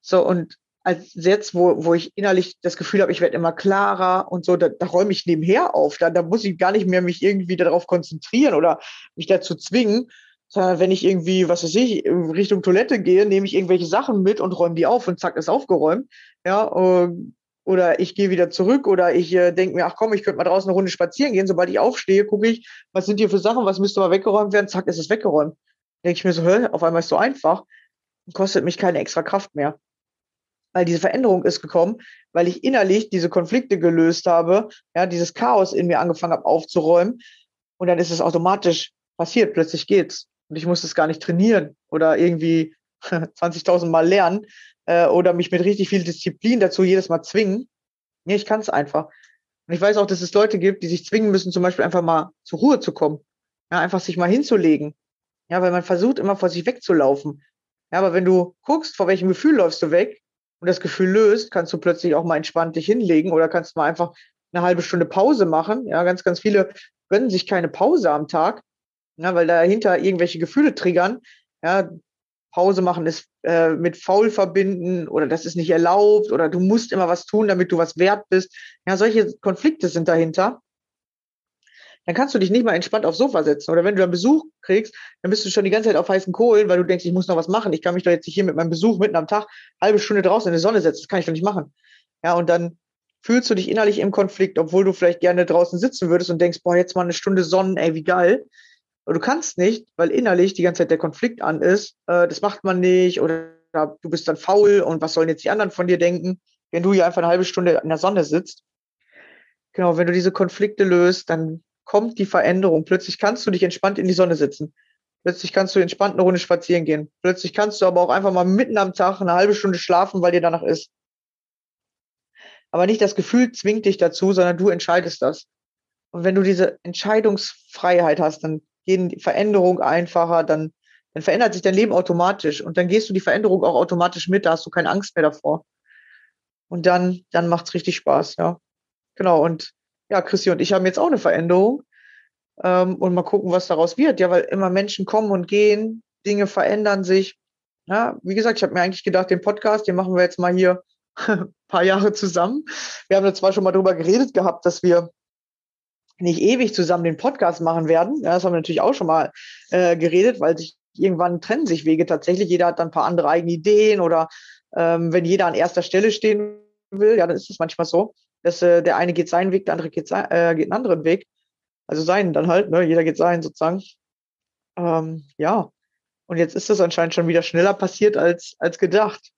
So, und als jetzt, wo, wo ich innerlich das Gefühl habe, ich werde immer klarer und so, da, da räume ich nebenher auf. Da, da muss ich gar nicht mehr mich irgendwie darauf konzentrieren oder mich dazu zwingen, sondern wenn ich irgendwie, was weiß ich, Richtung Toilette gehe, nehme ich irgendwelche Sachen mit und räume die auf und zack, ist aufgeräumt. Ja, ähm, oder ich gehe wieder zurück oder ich äh, denke mir, ach komm, ich könnte mal draußen eine Runde spazieren gehen. Sobald ich aufstehe, gucke ich, was sind hier für Sachen, was müsste mal weggeräumt werden, zack, ist es weggeräumt. Denke ich mir so, hä, auf einmal ist es so einfach kostet mich keine extra Kraft mehr. Weil diese Veränderung ist gekommen, weil ich innerlich diese Konflikte gelöst habe, ja, dieses Chaos in mir angefangen habe aufzuräumen. Und dann ist es automatisch passiert, plötzlich geht's. Und ich muss es gar nicht trainieren oder irgendwie *laughs* 20.000 Mal lernen äh, oder mich mit richtig viel Disziplin dazu jedes Mal zwingen. Nee, ich kann es einfach. Und ich weiß auch, dass es Leute gibt, die sich zwingen müssen, zum Beispiel einfach mal zur Ruhe zu kommen. Ja, einfach sich mal hinzulegen. Ja, weil man versucht immer vor sich wegzulaufen. Ja, aber wenn du guckst, vor welchem Gefühl läufst du weg und das Gefühl löst, kannst du plötzlich auch mal entspannt dich hinlegen oder kannst mal einfach eine halbe Stunde Pause machen. Ja, ganz, ganz viele gönnen sich keine Pause am Tag, ja, weil dahinter irgendwelche Gefühle triggern. Ja, Pause machen ist äh, mit faul verbinden oder das ist nicht erlaubt oder du musst immer was tun, damit du was wert bist. Ja, solche Konflikte sind dahinter. Dann kannst du dich nicht mal entspannt aufs Sofa setzen. Oder wenn du dann Besuch kriegst, dann bist du schon die ganze Zeit auf heißen Kohlen, weil du denkst, ich muss noch was machen. Ich kann mich doch jetzt nicht hier mit meinem Besuch mitten am Tag halbe Stunde draußen in die Sonne setzen. Das kann ich doch nicht machen. Ja, und dann fühlst du dich innerlich im Konflikt, obwohl du vielleicht gerne draußen sitzen würdest und denkst, boah, jetzt mal eine Stunde Sonnen, ey, wie geil. Aber du kannst nicht, weil innerlich die ganze Zeit der Konflikt an ist. Äh, das macht man nicht oder du bist dann faul und was sollen jetzt die anderen von dir denken, wenn du hier einfach eine halbe Stunde in der Sonne sitzt. Genau, wenn du diese Konflikte löst, dann kommt die Veränderung. Plötzlich kannst du dich entspannt in die Sonne sitzen. Plötzlich kannst du entspannt eine Runde spazieren gehen. Plötzlich kannst du aber auch einfach mal mitten am Tag eine halbe Stunde schlafen, weil dir danach ist. Aber nicht das Gefühl zwingt dich dazu, sondern du entscheidest das. Und wenn du diese Entscheidungsfreiheit hast, dann gehen die Veränderungen einfacher, dann, dann verändert sich dein Leben automatisch und dann gehst du die Veränderung auch automatisch mit, da hast du keine Angst mehr davor. Und dann, dann macht's richtig Spaß, ja. Genau. Und ja, Christi und ich haben jetzt auch eine Veränderung. Ähm, und mal gucken, was daraus wird. Ja, weil immer Menschen kommen und gehen, Dinge verändern sich. Ja, wie gesagt, ich habe mir eigentlich gedacht, den Podcast, den machen wir jetzt mal hier *laughs* ein paar Jahre zusammen. Wir haben da zwar schon mal drüber geredet gehabt, dass wir nicht ewig zusammen den Podcast machen werden. Ja, das haben wir natürlich auch schon mal äh, geredet, weil sich irgendwann trennen sich Wege tatsächlich. Jeder hat dann ein paar andere eigene Ideen oder ähm, wenn jeder an erster Stelle stehen will, ja, dann ist es manchmal so, dass äh, der eine geht seinen Weg, der andere geht, äh, geht einen anderen Weg. Also seinen dann halt, ne? jeder geht seinen sozusagen. Ähm, ja, und jetzt ist das anscheinend schon wieder schneller passiert als, als gedacht.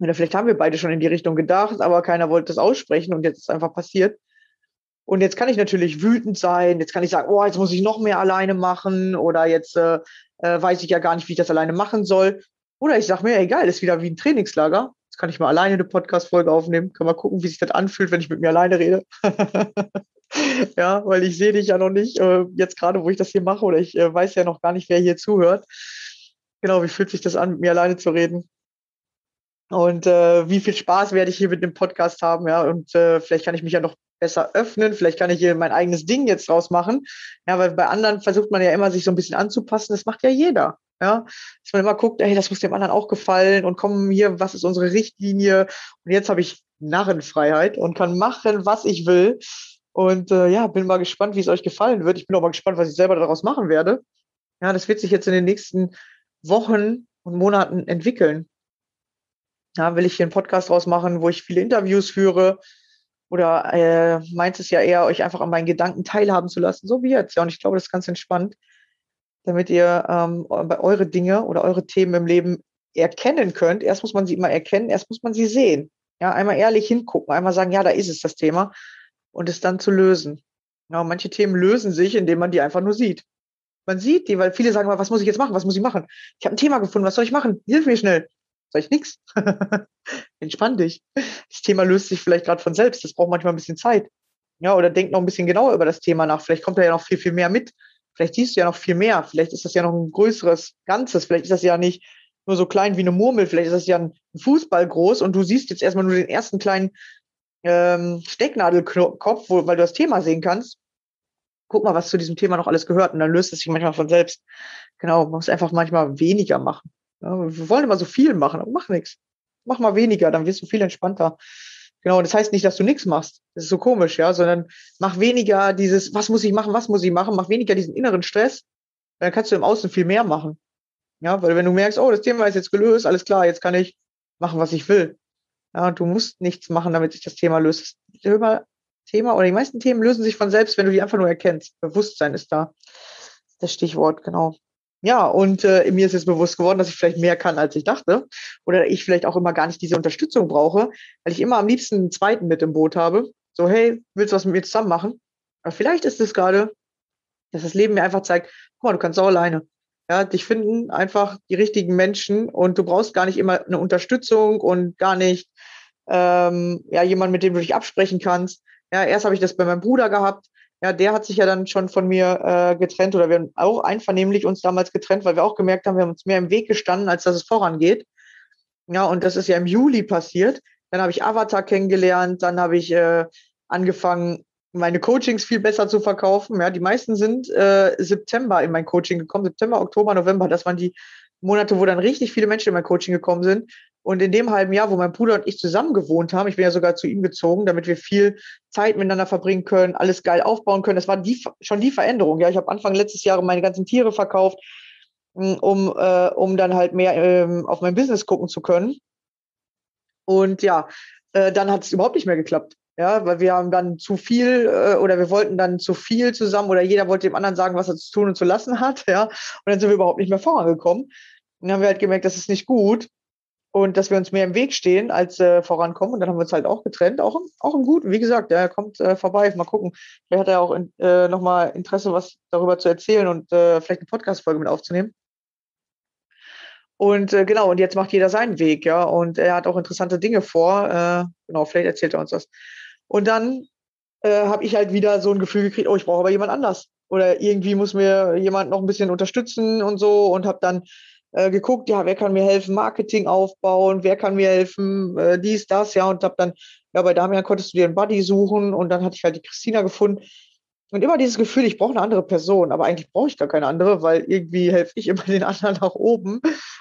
Oder vielleicht haben wir beide schon in die Richtung gedacht, aber keiner wollte das aussprechen und jetzt ist es einfach passiert. Und jetzt kann ich natürlich wütend sein, jetzt kann ich sagen, oh, jetzt muss ich noch mehr alleine machen oder jetzt äh, äh, weiß ich ja gar nicht, wie ich das alleine machen soll. Oder ich sage mir, egal, ist wieder wie ein Trainingslager. Kann ich mal alleine eine Podcast-Folge aufnehmen, kann mal gucken, wie sich das anfühlt, wenn ich mit mir alleine rede. *laughs* ja, weil ich sehe dich ja noch nicht, äh, jetzt gerade, wo ich das hier mache, oder ich äh, weiß ja noch gar nicht, wer hier zuhört. Genau, wie fühlt sich das an, mit mir alleine zu reden? Und äh, wie viel Spaß werde ich hier mit dem Podcast haben, ja? Und äh, vielleicht kann ich mich ja noch besser öffnen. Vielleicht kann ich hier mein eigenes Ding jetzt draus machen. Ja, weil bei anderen versucht man ja immer, sich so ein bisschen anzupassen. Das macht ja jeder. Ja, dass man immer guckt, hey, das muss dem anderen auch gefallen und komm hier, was ist unsere Richtlinie? Und jetzt habe ich Narrenfreiheit und kann machen, was ich will. Und äh, ja, bin mal gespannt, wie es euch gefallen wird. Ich bin auch mal gespannt, was ich selber daraus machen werde. Ja, das wird sich jetzt in den nächsten Wochen und Monaten entwickeln. Ja, will ich hier einen Podcast draus machen, wo ich viele Interviews führe, oder äh, meint es ja eher, euch einfach an meinen Gedanken teilhaben zu lassen, so wie jetzt. Ja, und ich glaube, das ist ganz entspannt, damit ihr ähm, eure Dinge oder eure Themen im Leben erkennen könnt. Erst muss man sie immer erkennen, erst muss man sie sehen. Ja, einmal ehrlich hingucken, einmal sagen, ja, da ist es das Thema und es dann zu lösen. Ja, manche Themen lösen sich, indem man die einfach nur sieht. Man sieht die, weil viele sagen was muss ich jetzt machen? Was muss ich machen? Ich habe ein Thema gefunden, was soll ich machen? Hilf mir schnell. Sag ich nix. *laughs* Entspann dich. Das Thema löst sich vielleicht gerade von selbst. Das braucht manchmal ein bisschen Zeit. Ja, oder denk noch ein bisschen genauer über das Thema nach. Vielleicht kommt da ja noch viel, viel mehr mit. Vielleicht siehst du ja noch viel mehr. Vielleicht ist das ja noch ein größeres Ganzes. Vielleicht ist das ja nicht nur so klein wie eine Murmel. Vielleicht ist das ja ein Fußball groß und du siehst jetzt erstmal nur den ersten kleinen ähm, Stecknadelkopf, wo, weil du das Thema sehen kannst. Guck mal, was zu diesem Thema noch alles gehört und dann löst es sich manchmal von selbst. Genau, man muss einfach manchmal weniger machen. Ja, wir wollen immer so viel machen, aber mach nichts. Mach mal weniger, dann wirst du viel entspannter. Genau, das heißt nicht, dass du nichts machst. Das ist so komisch, ja, sondern mach weniger dieses, was muss ich machen, was muss ich machen, mach weniger diesen inneren Stress, dann kannst du im Außen viel mehr machen. Ja, weil wenn du merkst, oh, das Thema ist jetzt gelöst, alles klar, jetzt kann ich machen, was ich will. Ja, du musst nichts machen, damit sich das Thema löst. Das Thema oder die meisten Themen lösen sich von selbst, wenn du die einfach nur erkennst. Bewusstsein ist da. Das Stichwort, genau. Ja, und äh, mir ist jetzt bewusst geworden, dass ich vielleicht mehr kann, als ich dachte. Oder ich vielleicht auch immer gar nicht diese Unterstützung brauche, weil ich immer am liebsten einen zweiten mit im Boot habe. So, hey, willst du was mit mir zusammen machen? Aber vielleicht ist es gerade, dass das Leben mir einfach zeigt, guck mal, du kannst auch alleine. Ja, dich finden einfach die richtigen Menschen und du brauchst gar nicht immer eine Unterstützung und gar nicht ähm, ja, jemand, mit dem du dich absprechen kannst. Ja, erst habe ich das bei meinem Bruder gehabt, ja, der hat sich ja dann schon von mir äh, getrennt oder wir haben auch einvernehmlich uns damals getrennt, weil wir auch gemerkt haben, wir haben uns mehr im Weg gestanden, als dass es vorangeht. Ja, und das ist ja im Juli passiert. Dann habe ich Avatar kennengelernt, dann habe ich äh, angefangen, meine Coachings viel besser zu verkaufen. Ja, die meisten sind äh, September in mein Coaching gekommen, September, Oktober, November. Das waren die Monate, wo dann richtig viele Menschen in mein Coaching gekommen sind. Und in dem halben Jahr, wo mein Bruder und ich zusammen gewohnt haben, ich bin ja sogar zu ihm gezogen, damit wir viel Zeit miteinander verbringen können, alles geil aufbauen können. Das war die, schon die Veränderung. Ja, ich habe Anfang letztes Jahres meine ganzen Tiere verkauft, hm, um, äh, um dann halt mehr ähm, auf mein Business gucken zu können. Und ja, äh, dann hat es überhaupt nicht mehr geklappt. Ja, weil wir haben dann zu viel äh, oder wir wollten dann zu viel zusammen oder jeder wollte dem anderen sagen, was er zu tun und zu lassen hat. *laughs* Ja, und dann sind wir überhaupt nicht mehr vorangekommen. Und dann haben wir halt gemerkt, das ist nicht gut und dass wir uns mehr im Weg stehen als äh, vorankommen. Und dann haben wir uns halt auch getrennt, auch im, auch im Guten. Wie gesagt, er kommt äh, vorbei, mal gucken. Vielleicht hat er auch in, äh, nochmal Interesse, was darüber zu erzählen und äh, vielleicht eine Podcast-Folge mit aufzunehmen. Und äh, genau, und jetzt macht jeder seinen Weg, ja. Und er hat auch interessante Dinge vor. Äh, genau, vielleicht erzählt er uns das. Und dann äh, habe ich halt wieder so ein Gefühl gekriegt, oh, ich brauche aber jemand anders. Oder irgendwie muss mir jemand noch ein bisschen unterstützen und so und habe dann äh, geguckt, ja, wer kann mir helfen, Marketing aufbauen, wer kann mir helfen, äh, dies, das, ja, und habe dann, ja, bei Damian konntest du dir einen Buddy suchen und dann hatte ich halt die Christina gefunden. Und immer dieses Gefühl, ich brauche eine andere Person, aber eigentlich brauche ich gar keine andere, weil irgendwie helfe ich immer *laughs* den anderen nach oben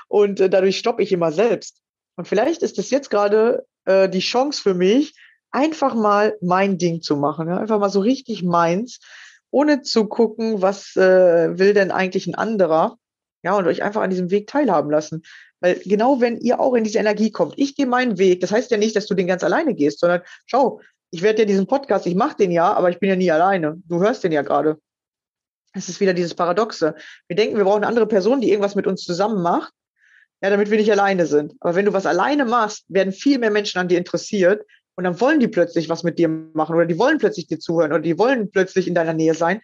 und äh, dadurch stoppe ich immer selbst. Und vielleicht ist es jetzt gerade äh, die Chance für mich, einfach mal mein Ding zu machen, ja? einfach mal so richtig meins, ohne zu gucken, was äh, will denn eigentlich ein anderer ja, und euch einfach an diesem Weg teilhaben lassen. Weil genau wenn ihr auch in diese Energie kommt, ich gehe meinen Weg, das heißt ja nicht, dass du den ganz alleine gehst, sondern schau, ich werde ja diesen Podcast, ich mache den ja, aber ich bin ja nie alleine. Du hörst den ja gerade. Es ist wieder dieses Paradoxe. Wir denken, wir brauchen eine andere Person, die irgendwas mit uns zusammen macht, ja, damit wir nicht alleine sind. Aber wenn du was alleine machst, werden viel mehr Menschen an dir interessiert und dann wollen die plötzlich was mit dir machen oder die wollen plötzlich dir zuhören oder die wollen plötzlich in deiner Nähe sein,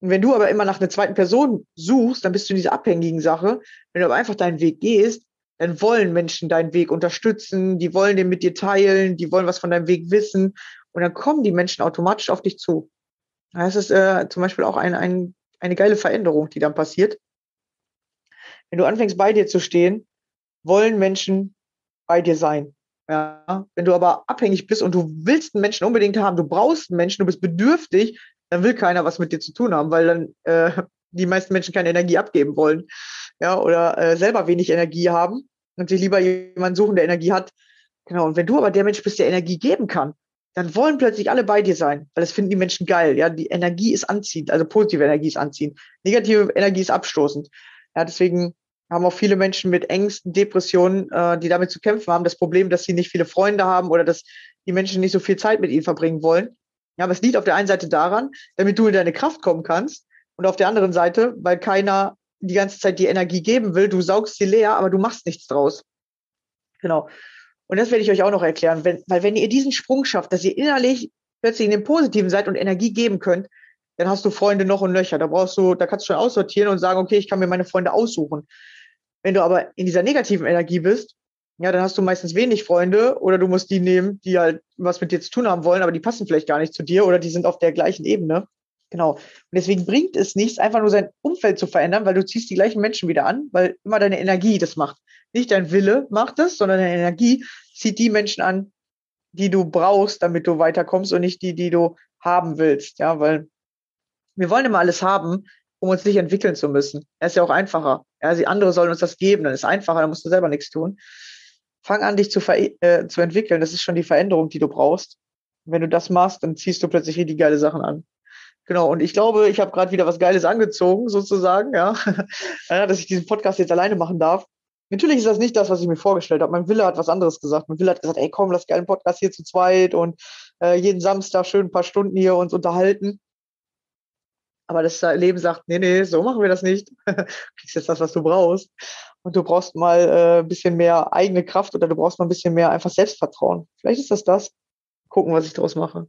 und wenn du aber immer nach einer zweiten Person suchst, dann bist du in dieser abhängigen Sache. Wenn du aber einfach deinen Weg gehst, dann wollen Menschen deinen Weg unterstützen, die wollen den mit dir teilen, die wollen was von deinem Weg wissen und dann kommen die Menschen automatisch auf dich zu. Das ist äh, zum Beispiel auch ein, ein, eine geile Veränderung, die dann passiert. Wenn du anfängst, bei dir zu stehen, wollen Menschen bei dir sein. Ja, wenn du aber abhängig bist und du willst einen Menschen unbedingt haben, du brauchst einen Menschen, du bist bedürftig, dann will keiner was mit dir zu tun haben, weil dann äh, die meisten Menschen keine Energie abgeben wollen. Ja, oder äh, selber wenig Energie haben und sich lieber jemanden suchen, der Energie hat, Genau. Und wenn du aber der Mensch bist, der Energie geben kann, dann wollen plötzlich alle bei dir sein, weil das finden die Menschen geil. Ja, die Energie ist anziehend, also positive Energie ist anziehend, negative Energie ist abstoßend. Ja, deswegen haben auch viele Menschen mit Ängsten, Depressionen, äh, die damit zu kämpfen haben, das Problem, dass sie nicht viele Freunde haben oder dass die Menschen nicht so viel Zeit mit ihnen verbringen wollen. Ja, aber es liegt auf der einen Seite daran, damit du in deine Kraft kommen kannst und auf der anderen Seite, weil keiner die ganze Zeit die Energie geben will, du saugst sie leer, aber du machst nichts draus. Genau. Und das werde ich euch auch noch erklären, wenn, weil wenn ihr diesen Sprung schafft, dass ihr innerlich plötzlich in dem Positiven seid und Energie geben könnt, dann hast du Freunde noch und nöcher. Da brauchst du, da kannst du schon aussortieren und sagen, okay, ich kann mir meine Freunde aussuchen. Wenn du aber in dieser negativen Energie bist, ja, dann hast du meistens wenig Freunde oder du musst die nehmen, die halt was mit dir zu tun haben wollen, aber die passen vielleicht gar nicht zu dir oder die sind auf der gleichen Ebene. Genau. Und deswegen bringt es nichts, einfach nur sein Umfeld zu verändern, weil du ziehst die gleichen Menschen wieder an, weil immer deine Energie das macht. Nicht dein Wille macht das, sondern deine Energie zieht die Menschen an, die du brauchst, damit du weiterkommst und nicht die, die du haben willst. Ja, weil wir wollen immer alles haben, um uns nicht entwickeln zu müssen. Das ist ja auch einfacher. Ja, die andere sollen uns das geben, dann ist es einfacher, dann musst du selber nichts tun. Fang an, dich zu, äh, zu entwickeln. Das ist schon die Veränderung, die du brauchst. Wenn du das machst, dann ziehst du plötzlich richtig geile Sachen an. Genau, und ich glaube, ich habe gerade wieder was Geiles angezogen, sozusagen, *laughs* ja, dass ich diesen Podcast jetzt alleine machen darf. Natürlich ist das nicht das, was ich mir vorgestellt habe. Mein Wille hat was anderes gesagt. Mein Wille hat gesagt, ey, komm, lass geilen Podcast hier zu zweit und äh, jeden Samstag schön ein paar Stunden hier uns unterhalten. Aber das Leben sagt, nee, nee, so machen wir das nicht. *laughs* du kriegst jetzt das, was du brauchst. Und du brauchst mal äh, ein bisschen mehr eigene Kraft oder du brauchst mal ein bisschen mehr einfach Selbstvertrauen. Vielleicht ist das das. Gucken, was ich daraus mache.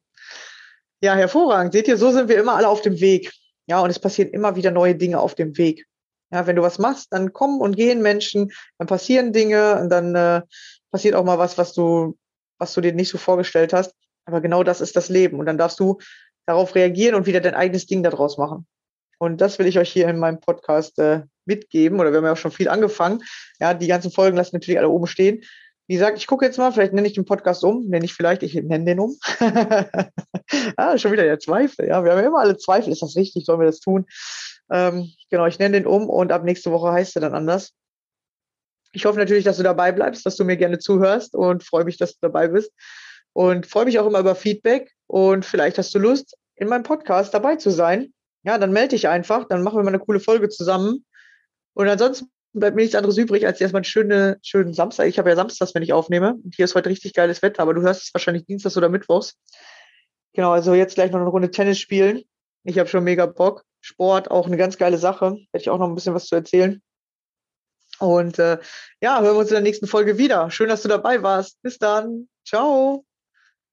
Ja, hervorragend. Seht ihr, so sind wir immer alle auf dem Weg. Ja, und es passieren immer wieder neue Dinge auf dem Weg. Ja, wenn du was machst, dann kommen und gehen Menschen, dann passieren Dinge und dann äh, passiert auch mal was, was du, was du dir nicht so vorgestellt hast. Aber genau das ist das Leben. Und dann darfst du darauf reagieren und wieder dein eigenes Ding daraus machen. Und das will ich euch hier in meinem Podcast äh, mitgeben. Oder wir haben ja auch schon viel angefangen. Ja, die ganzen Folgen lassen natürlich alle oben stehen. Wie gesagt, ich gucke jetzt mal, vielleicht nenne ich den Podcast um, nenne ich vielleicht, ich nenne den um. *laughs* ah, schon wieder der Zweifel. Ja, wir haben immer alle Zweifel. Ist das richtig? Sollen wir das tun? Ähm, genau, ich nenne den um und ab nächste Woche heißt er dann anders. Ich hoffe natürlich, dass du dabei bleibst, dass du mir gerne zuhörst und freue mich, dass du dabei bist. Und freue mich auch immer über Feedback und vielleicht hast du Lust, in meinem Podcast dabei zu sein. Ja, dann melde dich einfach, dann machen wir mal eine coole Folge zusammen. Und ansonsten bleibt mir nichts anderes übrig, als erstmal einen schönen, schönen Samstag. Ich habe ja Samstags, wenn ich aufnehme. Und hier ist heute richtig geiles Wetter, aber du hörst es wahrscheinlich Dienstags oder Mittwochs. Genau, also jetzt gleich noch eine Runde Tennis spielen. Ich habe schon mega Bock. Sport, auch eine ganz geile Sache. Hätte ich auch noch ein bisschen was zu erzählen. Und äh, ja, hören wir uns in der nächsten Folge wieder. Schön, dass du dabei warst. Bis dann. Ciao.